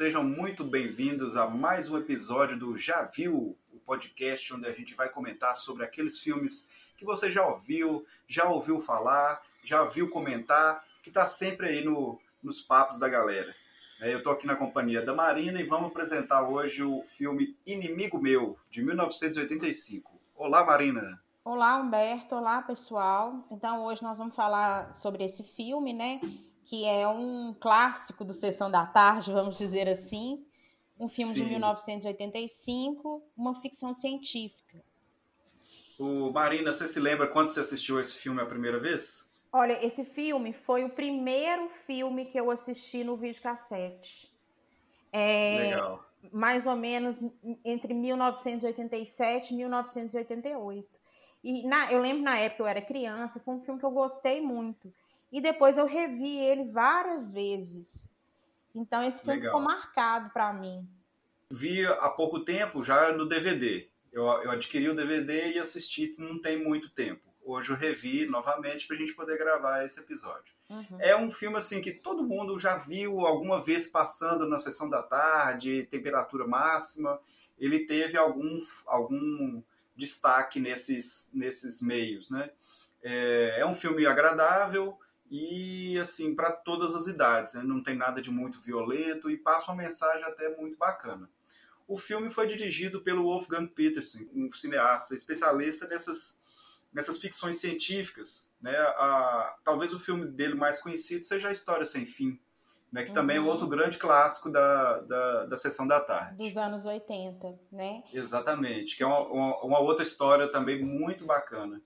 Sejam muito bem-vindos a mais um episódio do Já Viu, o podcast onde a gente vai comentar sobre aqueles filmes que você já ouviu, já ouviu falar, já viu comentar, que está sempre aí no, nos papos da galera. É, eu estou aqui na companhia da Marina e vamos apresentar hoje o filme Inimigo Meu, de 1985. Olá, Marina! Olá, Humberto. Olá, pessoal. Então, hoje nós vamos falar sobre esse filme, né? Que é um clássico do Sessão da Tarde, vamos dizer assim. Um filme Sim. de 1985, uma ficção científica. O Marina, você se lembra quando você assistiu esse filme a primeira vez? Olha, esse filme foi o primeiro filme que eu assisti no videocassete. É, Legal. Mais ou menos entre 1987 e 1988. E na, eu lembro na época eu era criança, foi um filme que eu gostei muito. E depois eu revi ele várias vezes. Então esse filme Legal. ficou marcado para mim. Vi há pouco tempo já no DVD. Eu, eu adquiri o DVD e assisti não tem muito tempo. Hoje eu revi novamente para a gente poder gravar esse episódio. Uhum. É um filme assim que todo mundo já viu alguma vez passando na sessão da tarde, temperatura máxima. Ele teve algum, algum destaque nesses, nesses meios, né? É, é um filme agradável e, assim, para todas as idades, né? não tem nada de muito violento e passa uma mensagem até muito bacana. O filme foi dirigido pelo Wolfgang Petersen, um cineasta especialista nessas, nessas ficções científicas. Né? A, talvez o filme dele mais conhecido seja A História Sem Fim, né, que uhum. também é outro grande clássico da, da, da Sessão da Tarde. Dos anos 80, né? Exatamente, que é uma, uma, uma, outra história também muito bacana.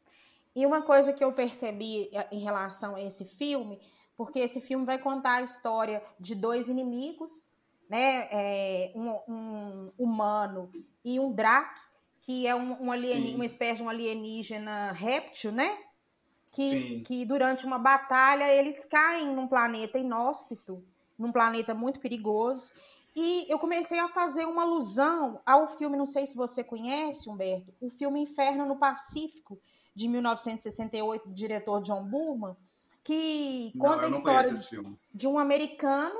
E uma coisa que eu percebi eh, em relação a esse filme, porque esse filme vai contar a história de dois inimigos, né? É, um, um, humano e um Drac, que é um, um alien, uma espécie de um alienígena réptil, né? Que, que durante uma batalha eles caem num planeta inóspito num planeta muito perigoso. E eu comecei a fazer uma alusão ao filme, não sei se você conhece, Humberto, o filme Inferno no Pacífico, de 1968, do diretor John Burman, que não, conta a história de um americano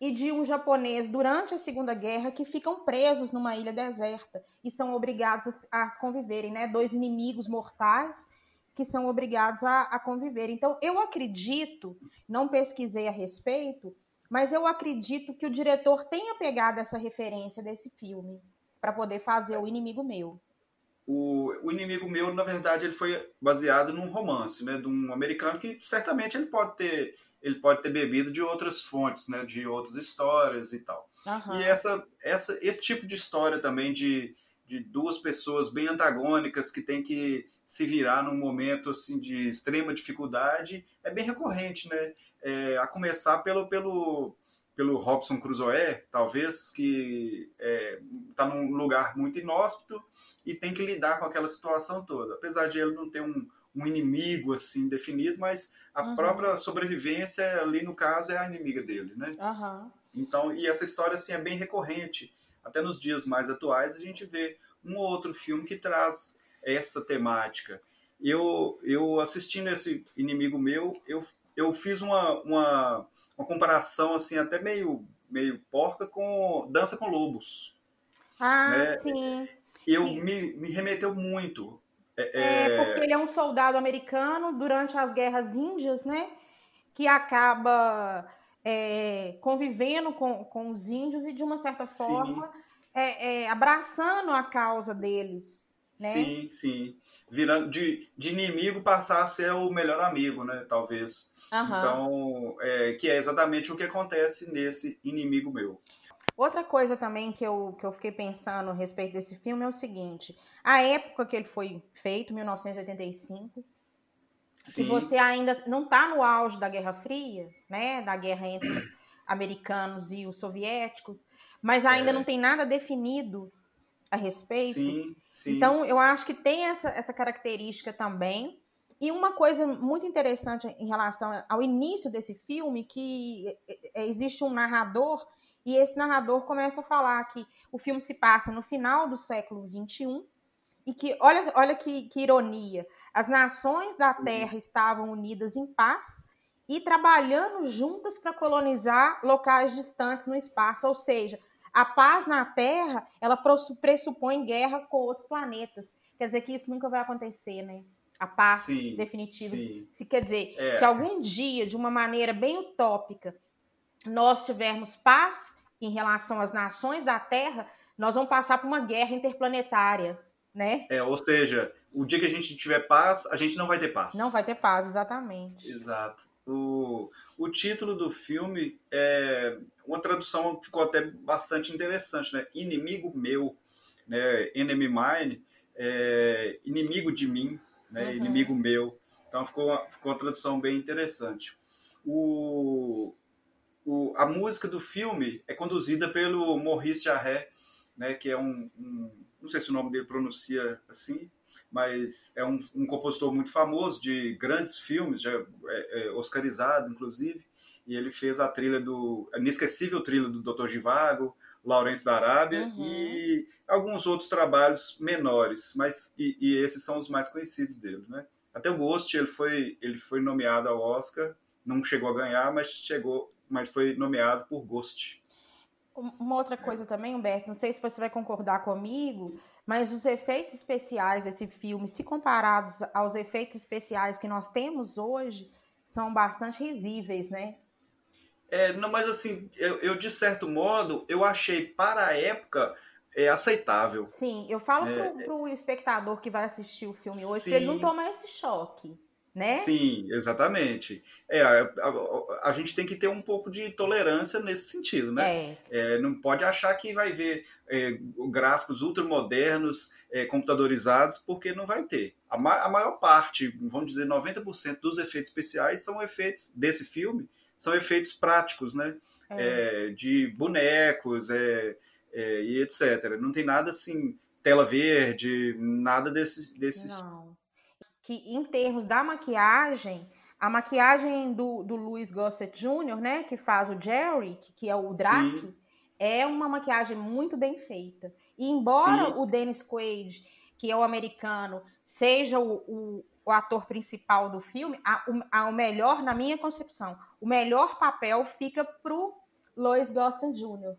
e de um japonês durante a Segunda Guerra que ficam presos numa ilha deserta e são obrigados a, a conviverem, né? Dois inimigos mortais que são obrigados a, a conviver. Então, eu acredito, não pesquisei a respeito, mas eu acredito que o diretor tenha pegado essa referência desse filme para poder fazer o inimigo meu. O, o inimigo meu, na verdade, ele foi baseado num romance, né, de um americano que certamente ele pode ter ele pode ter bebido de outras fontes, né, de outras histórias e tal. Uhum. E essa, essa, esse tipo de história também de, de duas pessoas bem antagônicas que têm que se virar num momento assim de extrema dificuldade é bem recorrente, né? É, a começar pelo, pelo, pelo Robson Crusoe, talvez, que está é, tá num lugar muito inóspito e tem que lidar com aquela situação toda. Apesar de ele não ter um, um inimigo assim definido, mas a uhum. própria sobrevivência ali no caso é a inimiga dele, né? Uhum. Então, e essa história assim é bem recorrente. Até nos dias mais atuais a gente vê um ou outro filme que traz essa temática. Eu, eu assistindo esse Inimigo Meu, eu, eu fiz uma, uma, uma comparação assim até meio, meio porca com Dança com Lobos. Ah, né? sim. Eu me, me remeteu muito. É, é, é, porque ele é um soldado americano durante as guerras índias, né? Que acaba é, convivendo com, com os índios e, de uma certa forma, é, é, abraçando a causa deles. Né? Sim, sim. Virando de, de inimigo passar a ser o melhor amigo, né? Talvez. Uhum. Então, é, que é exatamente o que acontece nesse inimigo meu. Outra coisa também que eu, que eu fiquei pensando a respeito desse filme é o seguinte: a época que ele foi feito, 1985, Sim. se você ainda não está no auge da Guerra Fria, né, da guerra entre os americanos e os soviéticos, mas ainda é. não tem nada definido a respeito. Sim, sim. Então, eu acho que tem essa, essa característica também. E uma coisa muito interessante em relação ao início desse filme, que é, é, existe um narrador, e esse narrador começa a falar que o filme se passa no final do século XXI, e que, olha, olha que, que ironia, as nações da Terra estavam unidas em paz, e trabalhando juntas para colonizar locais distantes no espaço, ou seja, a paz na Terra, ela pressupõe guerra com outros planetas. Quer dizer que isso nunca vai acontecer, né? A paz sim, definitiva. Sim. Se quer dizer, é. se algum dia, de uma maneira bem utópica, nós tivermos paz em relação às nações da Terra, nós vamos passar por uma guerra interplanetária, né? É, ou seja, o dia que a gente tiver paz, a gente não vai ter paz. Não vai ter paz, exatamente. Exato. O, o título do filme é uma tradução ficou até bastante interessante, né? Inimigo meu, né? Enemy mine, é, inimigo de mim, né? Uhum. Inimigo meu. Então ficou, ficou uma tradução bem interessante. O, o, a música do filme é conduzida pelo Maurice Jarre, né? Que é um, um, não sei se o nome dele pronuncia assim, mas é um, um compositor muito famoso de grandes filmes, já é, é oscarizado, inclusive, e ele fez a trilha do a inesquecível trilha do Dr. Givago, Laurence da Arábia uhum. e alguns outros trabalhos menores, mas e, e, esses são os mais conhecidos dele, né? Até o Ghost ele foi ele foi nomeado ao Oscar, não chegou a ganhar, mas chegou, mas foi nomeado por Ghost. Uma outra coisa também, Humberto, não sei se você vai concordar comigo, mas os efeitos especiais desse filme, se comparados aos efeitos especiais que nós temos hoje, são bastante risíveis, né? É, não, mas assim, eu, eu de certo modo, eu achei para a época é aceitável. Sim, eu falo é, pro, pro espectador que vai assistir o filme hoje, sim. ele não tomar esse choque né? Sim, exatamente. É, a, a, a, gente tem que ter um pouco de tolerância nesse sentido, né? É. É, não pode achar que vai ver é, gráficos ultramodernos, é, computadorizados, porque não vai ter. A, ma a maior parte, vamos dizer 90% dos efeitos especiais são efeitos desse filme, são efeitos práticos, né? É. É, de bonecos e etc. Não tem nada assim, tela verde, nada desses... desses não que em termos da maquiagem, a maquiagem do, do Louis Gossett Jr., né, que faz o Jerry, que, que é o Drac, Sim. é uma maquiagem muito bem feita. E embora Sim. o Dennis Quaid, que é o americano, seja o, o, o ator principal do filme, a, o, a, o melhor, na minha concepção, o melhor papel fica pro Louis Gossett Jr.,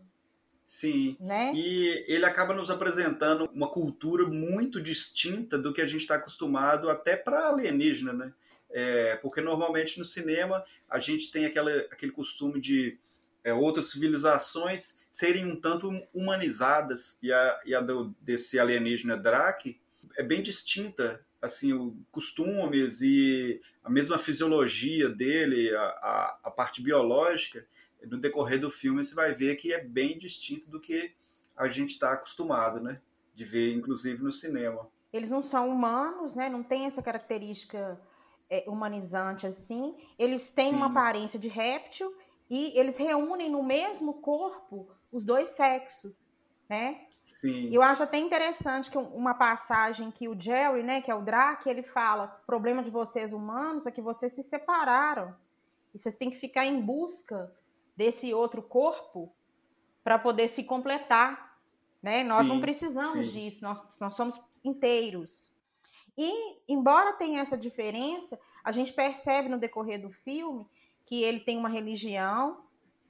Sim. Né? E ele acaba nos apresentando uma cultura muito distinta do que a gente está acostumado até para alienígena, né? É, porque normalmente no cinema a gente tem aquela, aquele costume de é, outras civilizações serem um tanto humanizadas e a, e a do, desse alienígena Drake é bem distinta assim o costumes e a mesma fisiologia dele a, a, a parte biológica no decorrer do filme você vai ver que é bem distinto do que a gente está acostumado, né? De ver, inclusive, no cinema. Eles não são humanos, né? Não tem essa característica é, humanizante assim. Eles têm Sim. uma aparência de réptil e eles reúnem no mesmo corpo os dois sexos, né? Sim. Eu acho até interessante que uma passagem que o Jerry, né, que é o Drac, ele fala: o problema de vocês humanos é que vocês se separaram. E vocês têm que ficar em busca desse outro corpo para poder se completar. Né? Nós sim, não precisamos sim. disso, nós, nós somos inteiros. E, embora tenha essa diferença, a gente percebe no decorrer do filme que ele tem uma religião,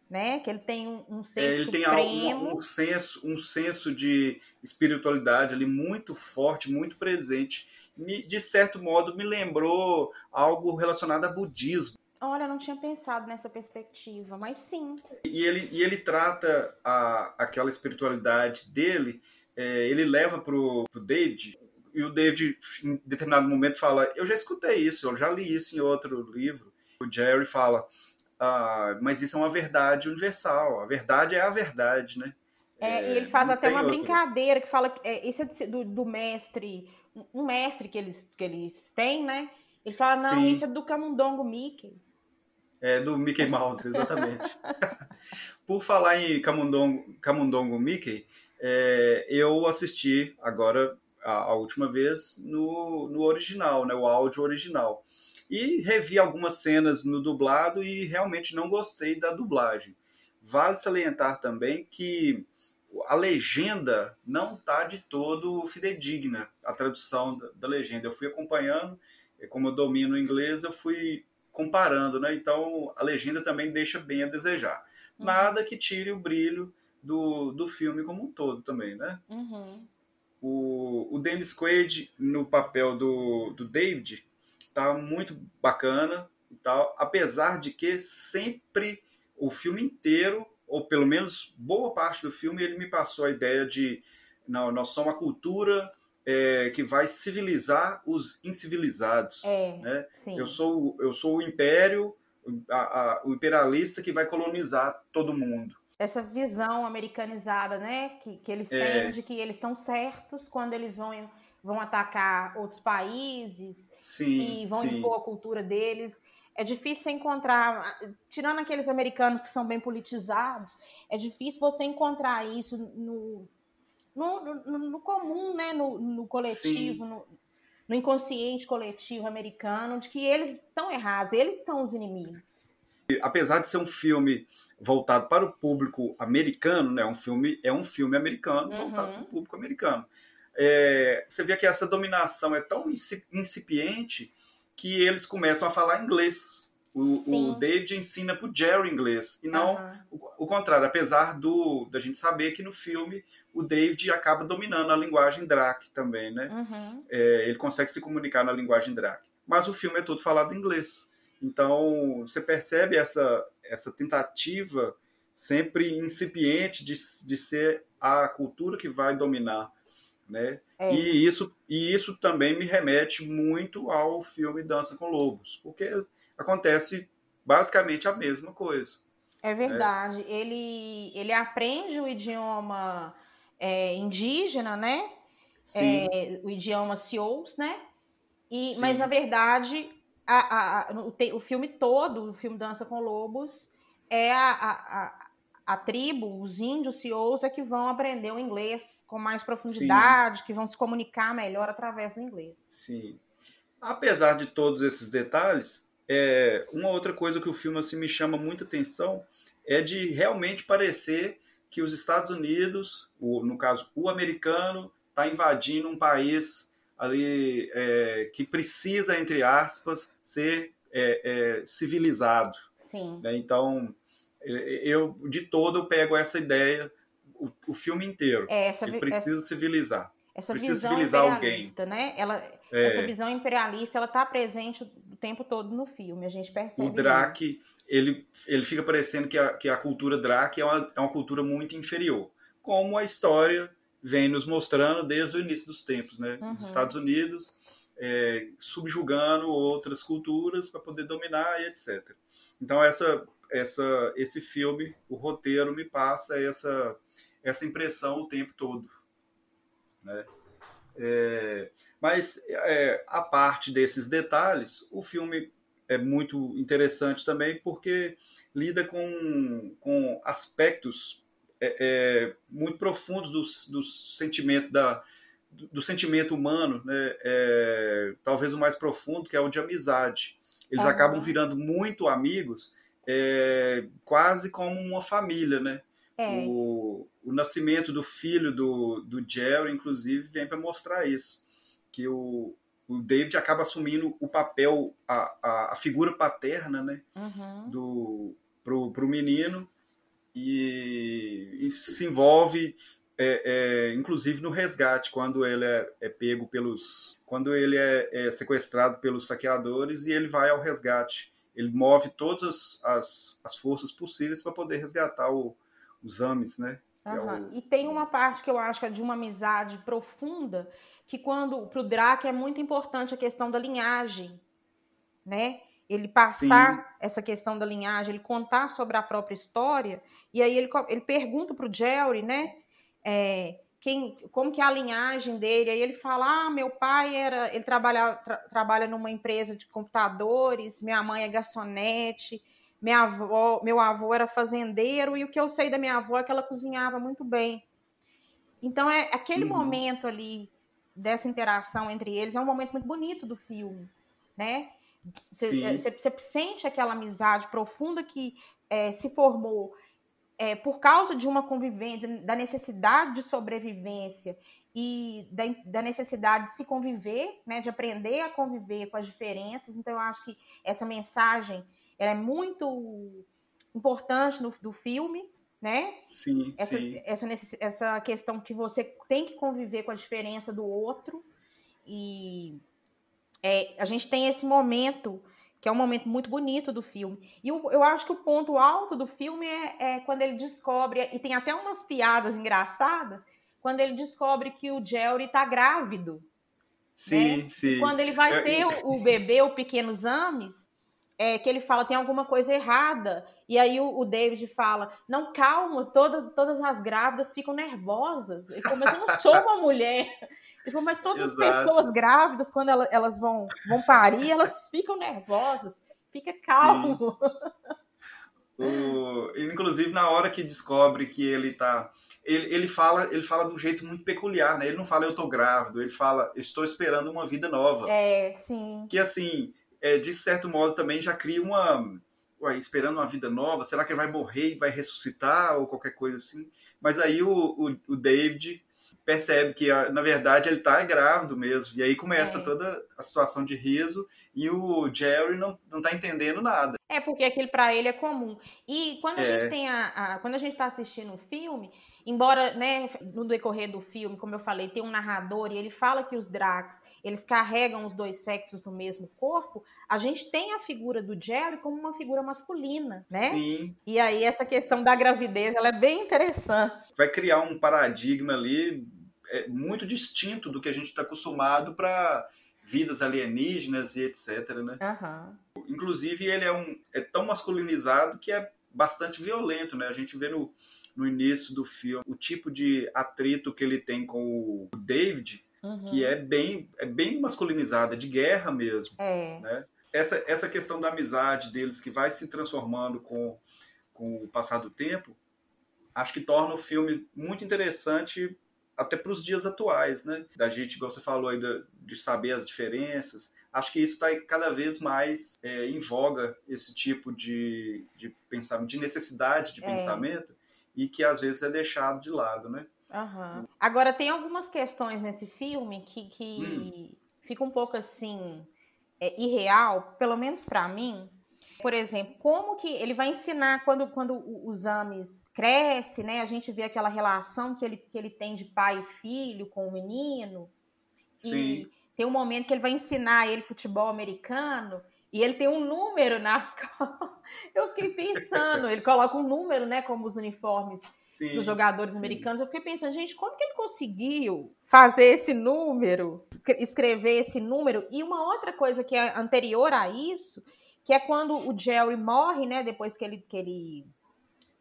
né? Que ele tem um, um ser é, ele supremo. tem um, um, senso, um senso de espiritualidade ali muito forte, muito presente. Me, de certo modo, me lembrou algo relacionado a budismo. Olha, não tinha pensado nessa perspectiva, mas sim. E ele, e ele trata a, aquela espiritualidade dele, é, ele leva pro, pro David, e o David, em determinado momento, fala: Eu já escutei isso, eu já li isso em outro livro. O Jerry fala: ah, Mas isso é uma verdade universal, a verdade é a verdade, né? É, é, e ele faz até uma outro. brincadeira que fala que é, isso é do, do mestre, um mestre que eles, que eles têm, né? Ele fala, não, Sim. isso é do camundongo Mickey. É, do Mickey Mouse, exatamente. Por falar em Camundongo, Camundongo Mickey, é, eu assisti agora, a, a, última vez, no, no original, né, o áudio original. E revi algumas cenas no dublado e realmente não gostei da dublagem. Vale salientar também que a legenda não está de todo fidedigna, a tradução da, da legenda. Eu fui acompanhando, como eu domino o inglês, eu fui comparando, né? Então a legenda também deixa bem a desejar. Uhum. Nada que tire o brilho do, do filme como um todo também, né? Uhum. O, o Dennis Quaid no papel do, do David tá muito bacana e tal, apesar de que sempre o filme inteiro, ou pelo menos boa parte do filme, ele me passou a ideia de não, nós somos uma cultura é, que vai civilizar os incivilizados. É, né? Eu, sou, eu sou o império, a, a, o imperialista que vai colonizar todo mundo. Essa visão americanizada, né, que, que eles é. têm de que eles estão certos quando eles vão, vão atacar outros países sim, e vão sim. impor a cultura deles. É difícil encontrar, tirando aqueles americanos que são bem politizados, é difícil você encontrar isso no, no, no, no comum, né? no, no coletivo, no, no, inconsciente coletivo americano, de que eles estão errados, eles são os inimigos. Apesar de ser um filme voltado para o público americano, né? um filme, é um filme americano uhum. voltado para o público americano. É, você vê que essa dominação é tão incipiente que eles começam a falar inglês o, o David ensina pro Jerry inglês. E não uhum. o, o, contrário, apesar do da gente saber que no filme o David acaba dominando a linguagem Drac também, né? Uhum. É, ele consegue se comunicar na linguagem Drac. Mas o filme é todo falado em inglês. Então você percebe essa, essa tentativa sempre incipiente de, de ser a cultura que vai dominar. Né? É. E, isso, e isso também me remete muito ao filme Dança com Lobos, porque acontece basicamente a mesma coisa. É verdade. Ele, ele aprende o idioma é, indígena, né? É, o idioma Sioux, né? E, mas, na verdade, a, a, o, o, filme todo, o filme Dança com Lobos, é a, a, a tribo, os índios Sioux, é que vão aprender o inglês com mais profundidade, Sim. que vão se comunicar melhor através do inglês. Sim. Apesar de todos esses detalhes, é, uma outra coisa que o filme assim, me chama muita atenção é de realmente parecer que os Estados Unidos, o, no caso o americano, está invadindo um país ali é, que precisa, entre aspas, ser é, é civilizado. Sim. Né? Então, é, eu de todo eu pego essa ideia o, o filme inteiro. É, essa, Ele precisa essa, civilizar. Essa precisa visão civilizar alguém. Né? Ela, é. Essa visão imperialista, ela está presente o tempo todo no filme, a gente percebe O Drake, ele, ele fica parecendo que a, que a cultura Drake é uma, é uma cultura muito inferior, como a história vem nos mostrando desde o início dos tempos, né? Uhum. Os Estados Unidos é, subjugando outras culturas para poder dominar e etc. Então essa, essa, esse filme, o roteiro me passa essa, essa impressão o tempo todo, né? É, mas, é, a parte desses detalhes, o filme é muito interessante também porque lida com, com aspectos é, é muito profundos do, do sentimento da, do, do sentimento humano, né? É, talvez o mais profundo, que é o de amizade. Eles acabam virando muito amigos, é, quase como uma família, né? É. O, o nascimento do filho do, do Jerry, inclusive, vem para mostrar isso. Que o, o David acaba assumindo o papel, a, a, a figura paterna, né? Uhum. Do, pro, pro menino e, e se envolve é, é, inclusive no resgate, quando ele é, é pego pelos. quando ele é, é, sequestrado pelos saqueadores e ele vai ao resgate. Ele move todas as, as, as forças possíveis para poder resgatar o, os ames, né? Uhum. O... E tem uma parte que eu acho que é de uma amizade profunda, que quando para o Drake é muito importante a questão da linhagem, né? Ele passar Sim. essa questão da linhagem, ele contar sobre a própria história, e aí ele, ele pergunta para o Jerry, né? É, quem, como que é a linhagem dele? Aí ele fala: ah, meu pai era, ele trabalha, tra, trabalha numa empresa de computadores, minha mãe é garçonete, minha avó, meu avô era fazendeiro e o que eu sei da minha avó é que ela cozinhava muito bem. Então é aquele uhum. momento ali dessa interação entre eles é um momento muito bonito do filme, né? Você, é, sente aquela amizade profunda que é, se formou é, por causa de uma convivência, da necessidade de sobrevivência e da, da, necessidade de se conviver, né, de aprender a conviver com as diferenças. Então, eu acho que essa mensagem é muito importante no, do filme, né? Sim, essa, sim. Essa, essa questão que você tem que conviver com a diferença do outro. E é, a gente tem esse momento, que é um momento muito bonito do filme. E eu, eu acho que o ponto alto do filme é, é quando ele descobre, e tem até umas piadas engraçadas, quando ele descobre que o Jerry está grávido. Sim, né? sim. Quando ele vai ter o, o bebê, o pequeno Zames, é, que ele fala tem alguma coisa errada. E aí o, o David fala: não, calma, toda, todas as grávidas ficam nervosas. Ele falou, mas eu não sou uma mulher. Ele falou, mas todas Exato. as pessoas grávidas, quando elas, elas vão, vão parir, elas ficam nervosas. Fica calmo. O, inclusive, na hora que descobre que ele tá. Ele, ele, fala, ele fala de um jeito muito peculiar, né? Ele não fala eu tô grávido, ele fala estou esperando uma vida nova. É, sim. Que assim, é, de certo modo também já cria uma. Ué, esperando uma vida nova, será que ele vai morrer e vai ressuscitar ou qualquer coisa assim? Mas aí o, o, o David percebe que, na verdade, ele está grávido mesmo. E aí começa é. toda a situação de riso e o Jerry não, não tá entendendo nada. É, porque aquilo para ele é comum. E quando a é. gente tem a, a, Quando a gente está assistindo o filme, embora, né, no decorrer do filme, como eu falei, tem um narrador e ele fala que os Drax, eles carregam os dois sexos no mesmo corpo, a gente tem a figura do Jerry como uma figura masculina, né? Sim. E aí essa questão da gravidez, ela é bem interessante. Vai criar um paradigma ali é, muito distinto do que a gente está acostumado para vidas alienígenas e etc, né? Uhum. Inclusive ele é um é tão masculinizado que é bastante violento, né? A gente vê no, no início do filme o tipo de atrito que ele tem com o David, uhum. que é bem é bem masculinizado, é de guerra mesmo, é. né? Essa, essa questão da amizade deles que vai se transformando com, com o passar do tempo, acho que torna o filme muito interessante até para os dias atuais, né? Da gente, igual você falou aí, de, de saber as diferenças. Acho que isso está cada vez mais é, em voga, esse tipo de, de pensamento, de necessidade de é. pensamento, e que às vezes é deixado de lado, né? Uhum. Agora, tem algumas questões nesse filme que, que hum. fica um pouco assim, é, irreal, pelo menos para mim, por exemplo, como que ele vai ensinar quando, quando o Zames cresce, né? A gente vê aquela relação que ele, que ele tem de pai e filho com o menino. Sim. E tem um momento que ele vai ensinar ele futebol americano e ele tem um número nas costas. Eu fiquei pensando, ele coloca um número, né, como os uniformes sim, dos jogadores sim. americanos. Eu fiquei pensando, gente, como que ele conseguiu fazer esse número, escrever esse número? E uma outra coisa que é anterior a isso que é quando o Jerry morre, né? Depois que ele, que ele,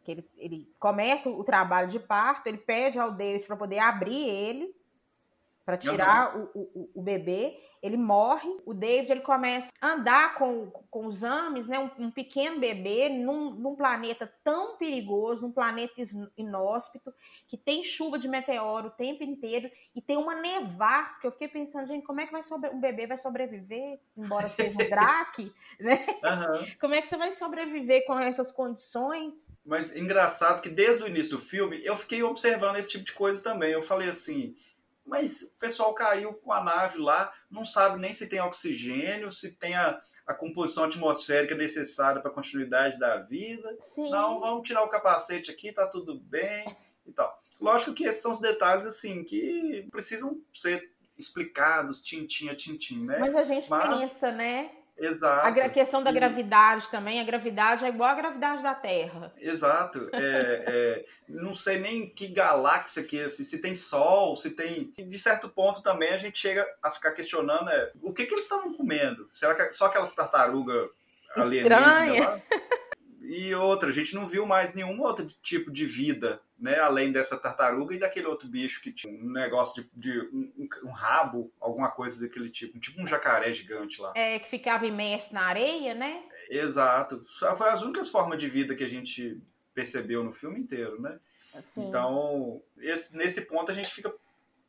que ele, ele começa o trabalho de parto, ele pede ao David para poder abrir ele para tirar uhum. o, o, o, bebê. Ele morre. O David ele começa a andar com, com os Ames, né? Um, um pequeno bebê num, num, planeta tão perigoso, num planeta inóspito, que tem chuva de meteoro o tempo inteiro e tem uma nevasca. Eu fiquei pensando, gente, como é que vai sobre, um bebê vai sobreviver, embora seja um Drake, né? Uhum. Como é que você vai sobreviver com essas condições? Mas engraçado que desde o início do filme eu fiquei observando esse tipo de coisa também. Eu falei assim mas o pessoal caiu com a nave lá, não sabe nem se tem oxigênio, se tem a, a composição atmosférica necessária para a continuidade da vida. Sim. Não, vamos tirar o capacete aqui, tá tudo bem e tal. Lógico que esses são os detalhes assim que precisam ser explicados tintim a tintim, né? Mas a gente Mas... pensa, né? Exato. A questão da e... gravidade também, a gravidade é igual à gravidade da Terra. Exato. É, é, não sei nem que galáxia que é, se, se tem Sol, se tem. De certo ponto também a gente chega a ficar questionando é, o que, que eles estavam comendo. Será que é só aquelas tartarugas alienígenas lá? E outra, a gente não viu mais nenhum outro tipo de vida, né? Além dessa tartaruga e daquele outro bicho que tinha um negócio de, de um, um, rabo, alguma coisa daquele tipo, tipo um jacaré gigante lá. É, que ficava imerso na areia, né? Exato. Só foi as únicas formas de vida que a gente percebeu no filme inteiro, né? Sim. Então, esse, nesse ponto a gente fica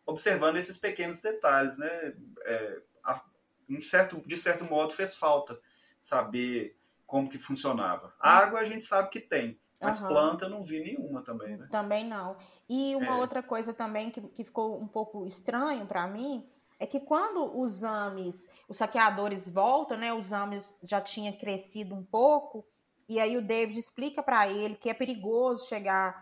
observando esses pequenos detalhes, né? É, a, em certo, de certo modo fez falta saber como que funcionava. A água a gente sabe que tem, Mas uhum. planta não vi nenhuma também, né? Também não. E uma é. outra coisa também que, que ficou um pouco estranho para mim é que quando os ames, os saqueadores voltam, né? Os ames já tinha crescido um pouco, e aí o David explica para ele que é perigoso chegar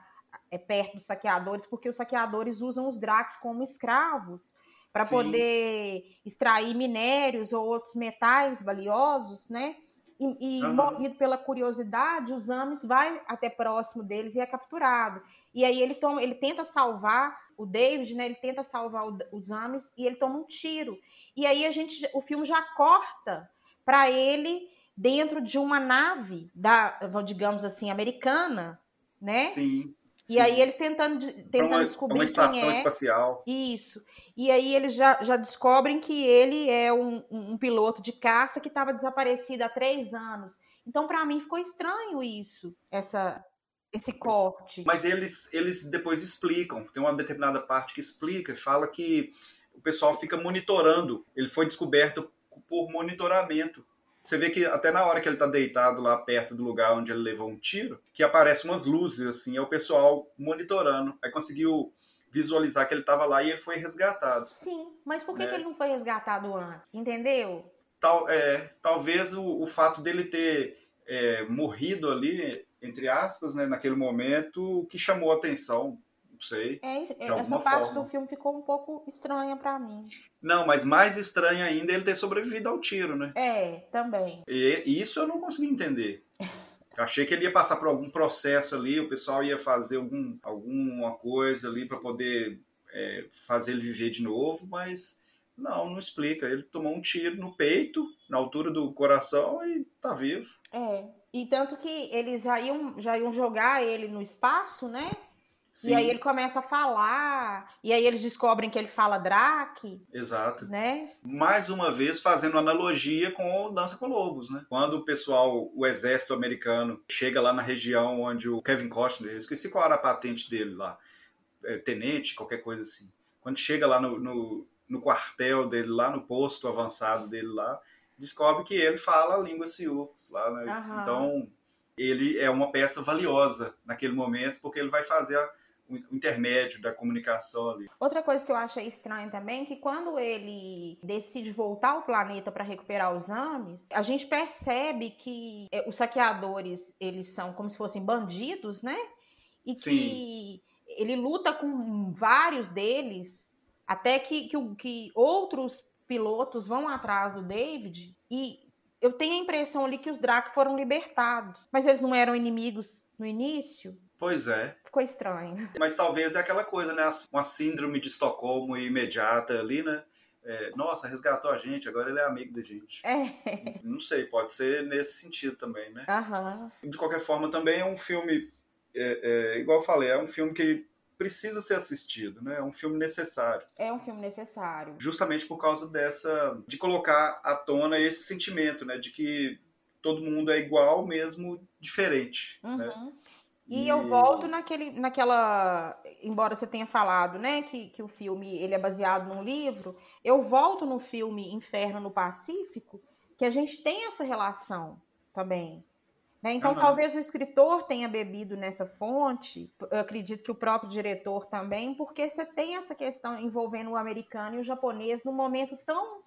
é, perto dos saqueadores, porque os saqueadores usam os Dracs como escravos para poder extrair minérios ou outros metais valiosos, né? E, e uhum. movido pela curiosidade, os Ames vai até próximo deles e é capturado. E aí ele toma, ele tenta salvar o David, né? Ele tenta salvar o, os Ames e ele toma um tiro. E aí a gente, o filme já corta para ele dentro de uma nave da, digamos assim, americana, né? Sim. E Sim. aí eles tentando, tentando uma, descobrir uma estação quem é. espacial. Isso. E aí eles já, já descobrem que ele é um, um piloto de caça que estava desaparecido há três anos. Então, para mim, ficou estranho isso, essa, esse corte. Mas eles, eles depois explicam. Tem uma determinada parte que explica, fala que o pessoal fica monitorando. Ele foi descoberto por monitoramento. Você vê que até na hora que ele tá deitado lá perto do lugar onde ele levou um tiro, que aparece umas luzes, assim, é o pessoal monitorando. Aí conseguiu visualizar que ele estava lá e ele foi resgatado. Sim, mas por que, né? que ele não foi resgatado antes? Entendeu? Tal, é, talvez o, o fato dele ter é, morrido ali, entre aspas, né, naquele momento, que chamou a atenção não sei. É, essa parte forma. do filme ficou um pouco estranha para mim. Não, mas mais estranho ainda é ele ter sobrevivido ao tiro, né? É, também. E isso eu não consegui entender. Eu achei que ele ia passar por algum processo ali, o pessoal ia fazer algum, alguma coisa ali para poder é, fazer ele viver de novo, mas não, não explica. Ele tomou um tiro no peito, na altura do coração e tá vivo. É, e tanto que eles já iam, já iam jogar ele no espaço, né? Sim. E aí ele começa a falar, e aí eles descobrem que ele fala Drake. Exato. Né? Mais uma vez fazendo analogia com Dança com Lobos, né? Quando o pessoal, o exército americano, chega lá na região onde o Kevin Costner, eu esqueci qual era a patente dele lá, é, tenente, qualquer coisa assim. Quando chega lá no, no, no quartel dele, lá no posto avançado dele lá, descobre que ele fala a língua Sioux lá, né? Uhum. Então, ele é uma peça valiosa naquele momento, porque ele vai fazer a, o intermédio da comunicação ali. Outra coisa que eu achei estranha também, é que quando ele decide voltar ao planeta para recuperar os Ames, a gente percebe que é, os saqueadores, eles são como se fossem bandidos, né? E Sim. que ele luta com vários deles, até que, que, que outros pilotos vão atrás do David e eu tenho a impressão ali que os Drac foram libertados, mas eles não eram inimigos no início. Pois é. Ficou estranho. Mas talvez é aquela coisa, né? Uma síndrome de Estocolmo imediata ali, né? É, nossa, resgatou a gente, agora ele é amigo da gente. É. Não sei, pode ser nesse sentido também, né? Aham. De qualquer forma, também é um filme, é, é, igual eu falei, é um filme que precisa ser assistido, né? É um filme necessário. É um filme necessário. Justamente por causa dessa, de colocar à tona esse sentimento, né? De que todo mundo é igual, mesmo diferente, uhum. né? E, eu volto naquele, naquela, embora você tenha falado, né, que, que o filme ele é baseado num livro, eu volto no filme Inferno no Pacífico, que a gente tem essa relação também. Né? Então, uhum. talvez o escritor tenha bebido nessa fonte, eu acredito que o próprio diretor também, porque você tem essa questão envolvendo o americano e o japonês num momento tão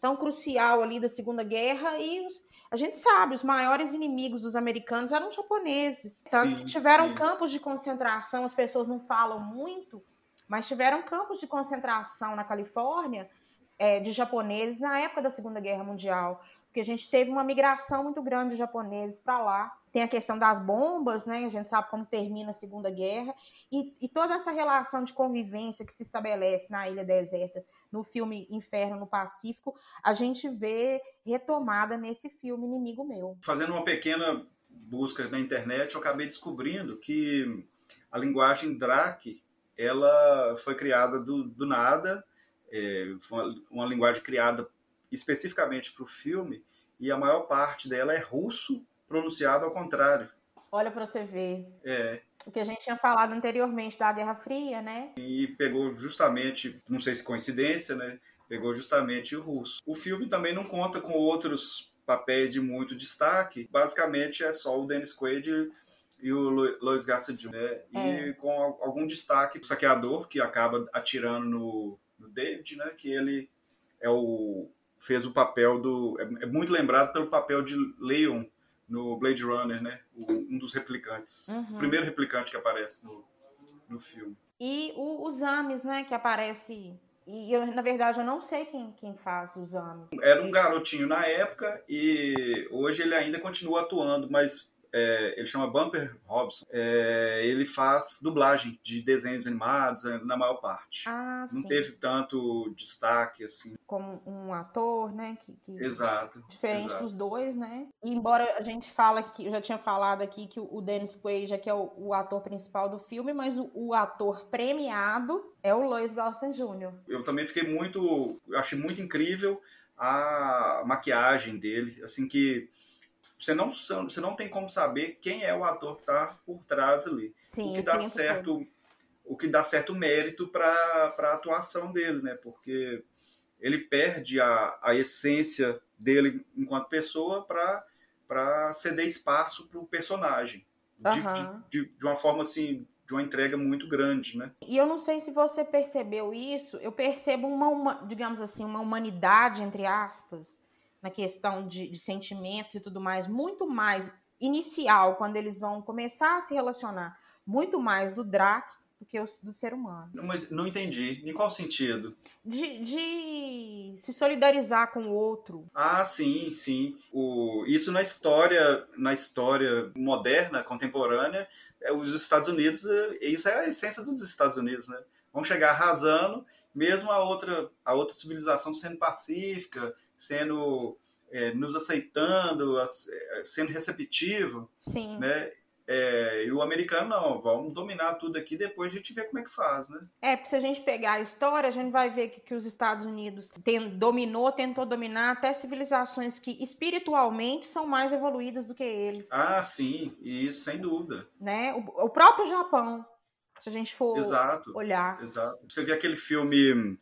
tão crucial ali da Segunda Guerra e os, a gente sabe, os maiores inimigos dos americanos eram os japoneses. Tanto sim, que tiveram sim. campos de concentração, as pessoas não falam muito, mas tiveram campos de concentração na Califórnia é, de japoneses na época da Segunda Guerra Mundial porque a gente teve uma migração muito grande de japoneses para lá. Tem a questão das bombas, né? A gente sabe como termina a Segunda Guerra. E, e, toda essa relação de convivência que se estabelece na Ilha Deserta, no filme Inferno no Pacífico, a gente vê retomada nesse filme Inimigo Meu. Fazendo uma pequena busca na internet, eu acabei descobrindo que a linguagem Drake ela foi criada do, do nada, é, foi uma, uma linguagem criada especificamente para o filme, e a maior parte dela é russo pronunciado ao contrário. Olha para você ver. É. O que a gente tinha falado anteriormente da Guerra Fria, né? E pegou justamente, não sei se coincidência, né? Pegou justamente o russo. O filme também não conta com outros papéis de muito destaque. Basicamente é só o Dennis Quaid e o Lois Garcia Jr., né? É. E com algum destaque o saqueador que acaba atirando no, no David, né? Que ele é o fez o papel do é, é muito lembrado pelo papel de Leon no Blade Runner, né? O, um dos replicantes, uhum. o primeiro replicante que aparece no, no filme. E o, os Ames, né? Que aparece e eu, na verdade, eu não sei quem, quem faz os anos. Era um garotinho na época e hoje ele ainda continua atuando, mas é, ele chama Bumper Robson. É, ele faz dublagem de desenhos animados é, na maior parte. Ah, Não sim. teve tanto destaque assim. Como um ator, né? Que, que... Exato. Diferente exato. dos dois, né? E embora a gente fala que eu já tinha falado aqui que o Dennis Quaid é que é o, o ator principal do filme, mas o, o, ator premiado é o Lois Gossett Jr. Eu também fiquei muito, eu achei muito incrível a maquiagem dele, assim que você não, você não tem como saber quem é o ator que está por trás ali. Sim, o que dá certo, o que dá certo mérito para a atuação dele, né? Porque ele perde a, a essência dele enquanto pessoa para ceder espaço para o personagem. Uhum. De, de, de, uma forma assim, de uma entrega muito grande, né? E eu não sei se você percebeu isso, eu percebo uma, uma digamos assim, uma humanidade, entre aspas, na questão de, de sentimentos e tudo mais, muito mais inicial, quando eles vão começar a se relacionar, muito mais do Drac do que o, do ser humano. Mas não entendi. Em qual sentido? De, de, se solidarizar com o outro. Ah, sim, sim. O, isso na história, na história moderna, contemporânea, é, os Estados Unidos, é, isso é a essência dos Estados Unidos, né? Vão chegar arrasando, mesmo a outra, a outra civilização sendo pacífica, sendo é, nos aceitando, é, sendo receptivo, Sim. né? É, e o americano não, vamos dominar tudo aqui, depois a gente vê como é que faz, né? É, porque se a gente pegar a história, a gente vai ver que, que os Estados Unidos tem, dominou, tentou dominar até civilizações que espiritualmente são mais evoluídas do que eles. Ah, sim, isso sem dúvida. Né? O, o próprio Japão, se a gente for exato, olhar. Exato. Você vê aquele filme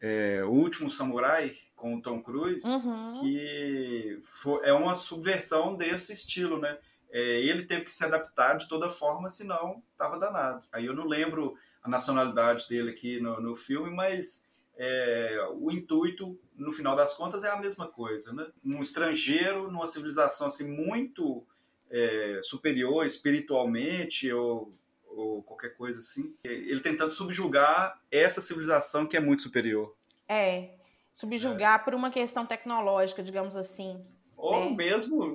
é, O Último Samurai, com o Tom Cruise, uhum. que foi, é uma subversão desse estilo, né? É, ele teve que se adaptar de toda forma, senão estava danado. Aí eu não lembro a nacionalidade dele aqui no, no filme, mas é, o intuito, no final das contas, é a mesma coisa, né? Um estrangeiro numa civilização assim muito é, superior espiritualmente ou, ou qualquer coisa assim, ele tentando subjugar essa civilização que é muito superior. É, subjugar é. por uma questão tecnológica, digamos assim. Ou é. mesmo,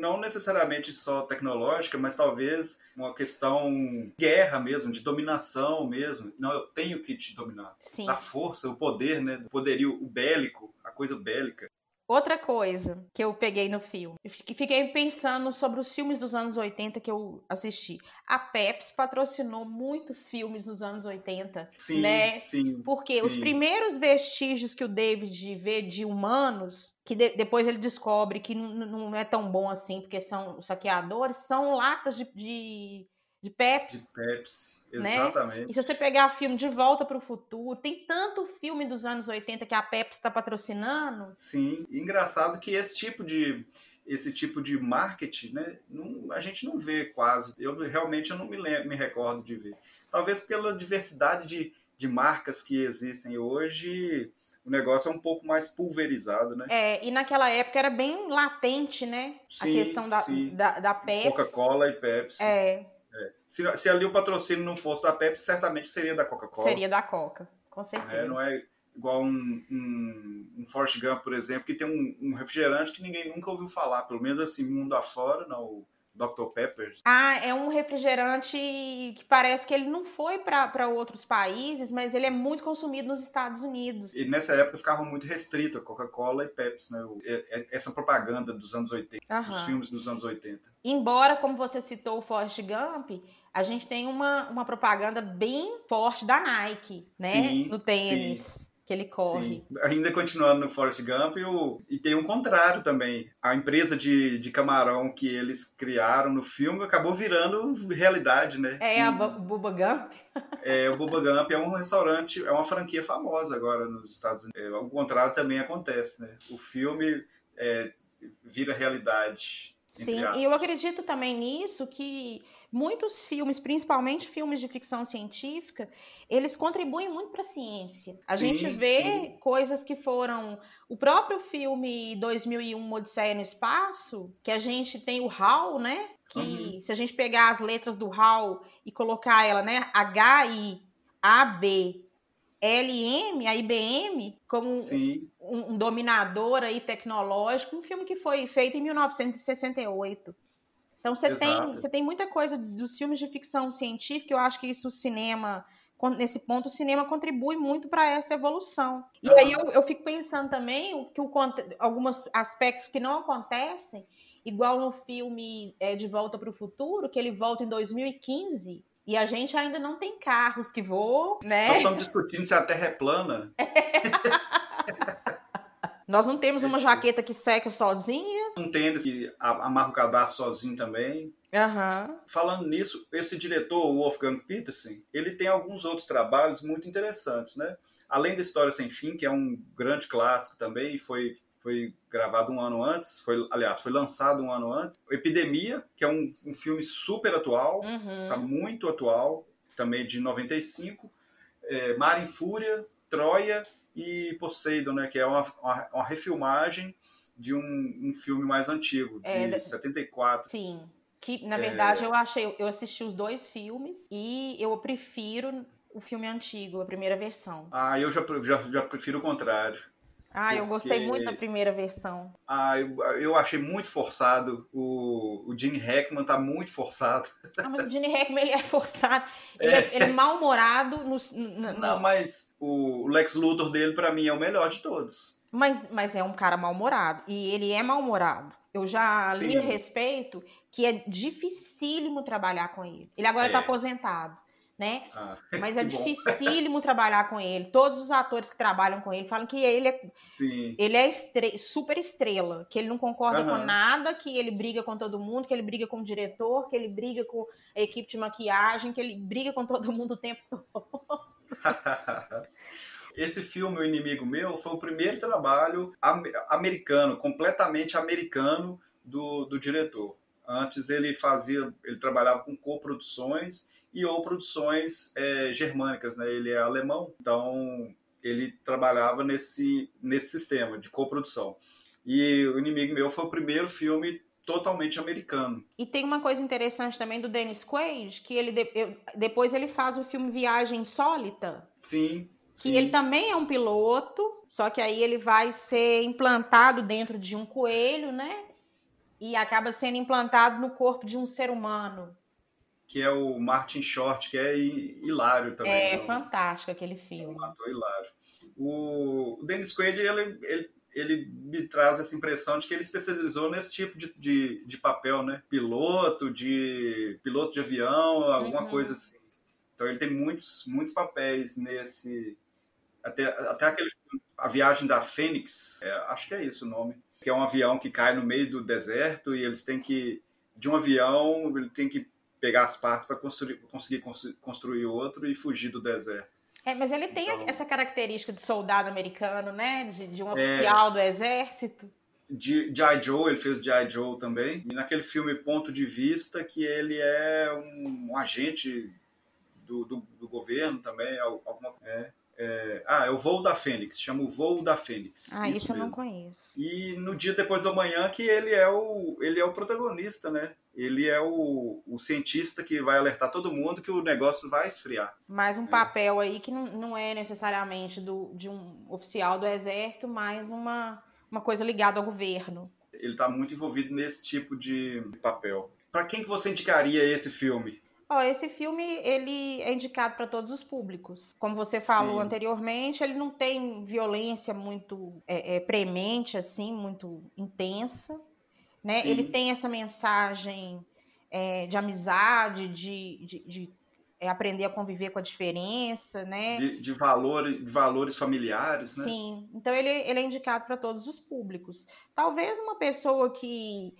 não necessariamente só tecnológica, mas talvez uma questão guerra mesmo, de dominação mesmo. Não, eu tenho que te dominar. Sim. A força, o poder, né? O poderio, o bélico, a coisa bélica. Outra coisa que eu peguei no filme, eu fiquei pensando sobre os filmes dos anos 80 que eu assisti. A Pepsi patrocinou muitos filmes nos anos 80, sim, né? Sim. Porque sim. os primeiros vestígios que o David vê de humanos, que de, depois ele descobre que não é tão bom assim, porque são saqueadores, são latas de, de de Pepsi. De Pepsi, exatamente. Né? E se você pegar filme De Volta para o Futuro, tem tanto filme dos anos 80 que a Pepsi está patrocinando. Sim, e engraçado que esse tipo de esse tipo de marketing, né, não, a gente não vê quase. Eu realmente eu não me, lembro, me recordo de ver. Talvez pela diversidade de, de marcas que existem hoje, o negócio é um pouco mais pulverizado, né? É, e naquela época era bem latente, né? Sim, a questão da, da, da Pepsi. Coca-Cola e Pepsi. É. É. Se, se, ali o patrocínio não fosse da Pepsi, certamente seria da Coca-Cola. Seria da Coca, com certeza. É, não é igual um, um, um Forrest Gump, por exemplo, que tem um, um, refrigerante que ninguém nunca ouviu falar, pelo menos assim, mundo afora, não, Dr. Peppers. Ah, é um refrigerante que parece que ele não foi para outros países, mas ele é muito consumido nos Estados Unidos. E nessa época ficava muito restrito a Coca-Cola e Pepsi, né? Essa propaganda dos anos 80, uhum. dos filmes dos anos 80. Embora, como você citou o Forrest Gump, a gente tem uma, uma propaganda bem forte da Nike, né? Sim, no tênis. Sim que ele corre. Sim. Ainda continuando no Forrest Gump, o, e tem um contrário também. A empresa de, de camarão que eles criaram no filme acabou virando realidade, né? É, a Bubba Gump. É, o Bubba Gump é um restaurante, é uma franquia famosa agora nos Estados Unidos. É, o contrário também acontece, né? O filme é, vira realidade Sim, e eu acredito também nisso que muitos filmes, principalmente filmes de ficção científica, eles contribuem muito para a ciência. A sim, gente vê sim. coisas que foram o próprio filme 2001 Odisseia no Espaço, que a gente tem o HAL, né? Que uhum. se a gente pegar as letras do HAL e colocar ela, né, H I A B LM, a IBM, como um, um, dominador aí tecnológico, um filme que foi feito em 1968. Então você tem, você tem muita coisa dos filmes de ficção científica, eu acho que isso o cinema, nesse ponto, o cinema contribui muito para essa evolução. E aí eu, eu, fico pensando também que o, alguns aspectos que não acontecem, igual no filme é, De Volta para o Futuro, que ele volta em 2015, e a gente ainda não tem carros que voam, né? Nós estamos discutindo se a Terra é plana. Nós não temos uma jaqueta que seca sozinha. Um tênis que amarra o cadastro sozinho também. Uhum. Falando nisso, esse diretor, o Wolfgang Petersen, ele tem alguns outros trabalhos muito interessantes, né? Além da História Sem Fim, que é um grande clássico também, e foi foi gravado um ano antes, foi, aliás, foi lançado um ano antes. Epidemia, que é um, um filme super atual, uhum. tá muito atual, também de 95. É, Mar em Fúria, Troia e Poseidon, né, que é uma, uma, uma refilmagem de um, um, filme mais antigo, de é, 74. Sim. Que, na verdade, é... eu achei, eu assisti os dois filmes e eu prefiro o filme antigo, a primeira versão. Ah, eu já, já, já prefiro o contrário. Ah, eu gostei muito da primeira versão. Ah, eu, eu achei muito forçado. O, o Gene Hackman tá muito forçado. Ah, mas o Gene Hackman ele é forçado. Ele é, é, ele é mal-humorado. No, no, Não, mas o Lex Luthor dele, para mim, é o melhor de todos. Mas, mas é um cara mal-humorado. E ele é mal-humorado. Eu já Sim. li a respeito que é dificílimo trabalhar com ele. Ele agora tá é. tá aposentado né? Ah, Mas é dificílimo trabalhar com ele. Todos os atores que trabalham com ele falam que ele é, Sim. ele é estre super estrela, que ele não concorda uhum. com nada, que ele briga com todo mundo, que ele briga com o diretor, que ele briga com a equipe de maquiagem, que ele briga com todo mundo o tempo todo. Esse filme, O Inimigo Meu, foi o primeiro trabalho americano, completamente americano do, do diretor. Antes ele fazia, ele trabalhava com coproduções e ou produções é, germânicas, né? Ele é alemão, então ele trabalhava nesse, nesse sistema de coprodução. E O Inimigo Meu foi o primeiro filme totalmente americano. E tem uma coisa interessante também do Dennis Quaid, que ele depois ele faz o filme Viagem Insólita. Sim. Que sim. ele também é um piloto, só que aí ele vai ser implantado dentro de um coelho, né? E acaba sendo implantado no corpo de um ser humano que é o Martin Short, que é hilário também. É né? fantástico aquele filme. É um ator hilário. O, o Dennis Quaid, ele, ele, ele, me traz essa impressão de que ele especializou nesse tipo de, de, de papel, né? Piloto, de piloto de avião, alguma uhum. coisa assim. Então ele tem muitos, muitos papéis nesse... Até, até aquele A Viagem da Fênix, é, acho que é isso o nome, que é um avião que cai no meio do deserto e eles têm que... De um avião, ele tem que pegar as partes para conseguir construir outro e fugir do deserto. É, mas ele tem então, essa característica de soldado americano, né? De, de um é. oficial é, do exército. De G.I. Joe, ele fez G.I. Joe também. E naquele filme Ponto de Vista, que ele é um, um agente do, do, do, governo também. Alguma, é, é, ah, é o Voo da Fênix, chama o Voo da Fênix. Ah, isso, isso eu não conheço. E no dia depois do amanhã que ele é o, ele é o protagonista, né? Ele é o, o cientista que vai alertar todo mundo que o negócio vai esfriar. Mais um é. papel aí que não, não é necessariamente do, de um oficial do exército, mas uma, uma coisa ligada ao governo. Ele está muito envolvido nesse tipo de papel. Para quem que você indicaria esse filme? Ó, esse filme ele é indicado para todos os públicos. Como você falou Sim. anteriormente, ele não tem violência muito é, é, premente, assim, muito intensa. Né? Ele tem essa mensagem é, de amizade, de, de, de é, aprender a conviver com a diferença, né? De, de, valor, de valores familiares, né? Sim. Então ele, ele é indicado para todos os públicos. Talvez uma pessoa que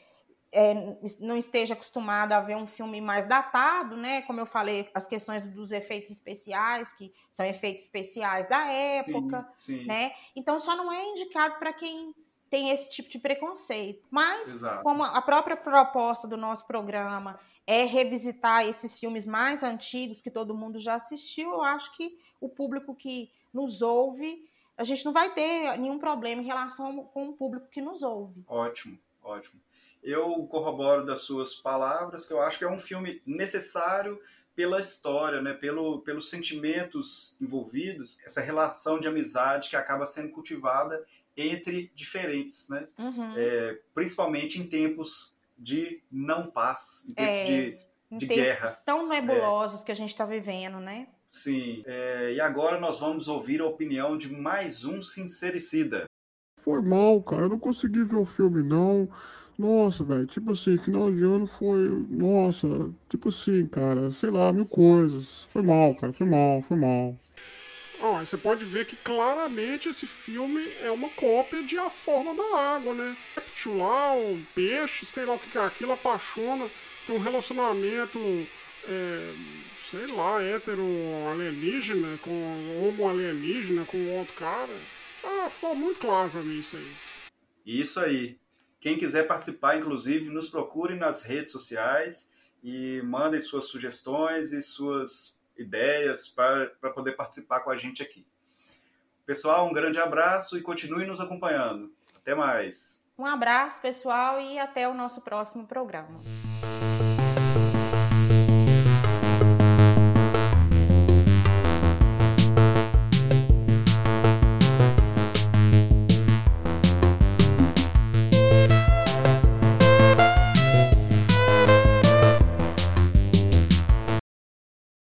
é, não esteja acostumada a ver um filme mais datado, né? Como eu falei, as questões dos efeitos especiais, que são efeitos especiais da época, sim, sim. né? Então só não é indicado para quem tem esse tipo de preconceito. Mas, Exato. como a própria proposta do nosso programa é revisitar esses filmes mais antigos que todo mundo já assistiu, eu acho que o público que nos ouve, a gente não vai ter nenhum problema em relação com o público que nos ouve. Ótimo, ótimo. Eu corroboro das suas palavras, que eu acho que é um filme necessário pela história, né, pelo, pelos sentimentos envolvidos, essa relação de amizade que acaba sendo cultivada entre diferentes, né? Uhum. É, principalmente em tempos de não paz, em tempos é, de, de tempos guerra. tão nebulosos é. que a gente está vivendo, né? Sim. É, e agora nós vamos ouvir a opinião de mais um sincericida. Foi mal, cara. Eu não consegui ver o filme, não. Nossa, velho, tipo assim, final de ano foi. Nossa, tipo assim, cara, sei lá, mil coisas. Foi mal, cara, foi mal, foi mal. Ah, você pode ver que claramente esse filme é uma cópia de A Forma da Água, né? Réptil lá, um peixe, sei lá o que é aquilo, apaixona, tem um relacionamento, é, sei lá, hétero alienígena, com homo alienígena com outro cara. Ah, ficou muito claro pra mim isso aí. Isso aí. Quem quiser participar, inclusive, nos procure nas redes sociais e mandem suas sugestões e suas ideias para poder participar com a gente aqui. Pessoal, um grande abraço e continue nos acompanhando. Até mais. Um abraço, pessoal, e até o nosso próximo programa.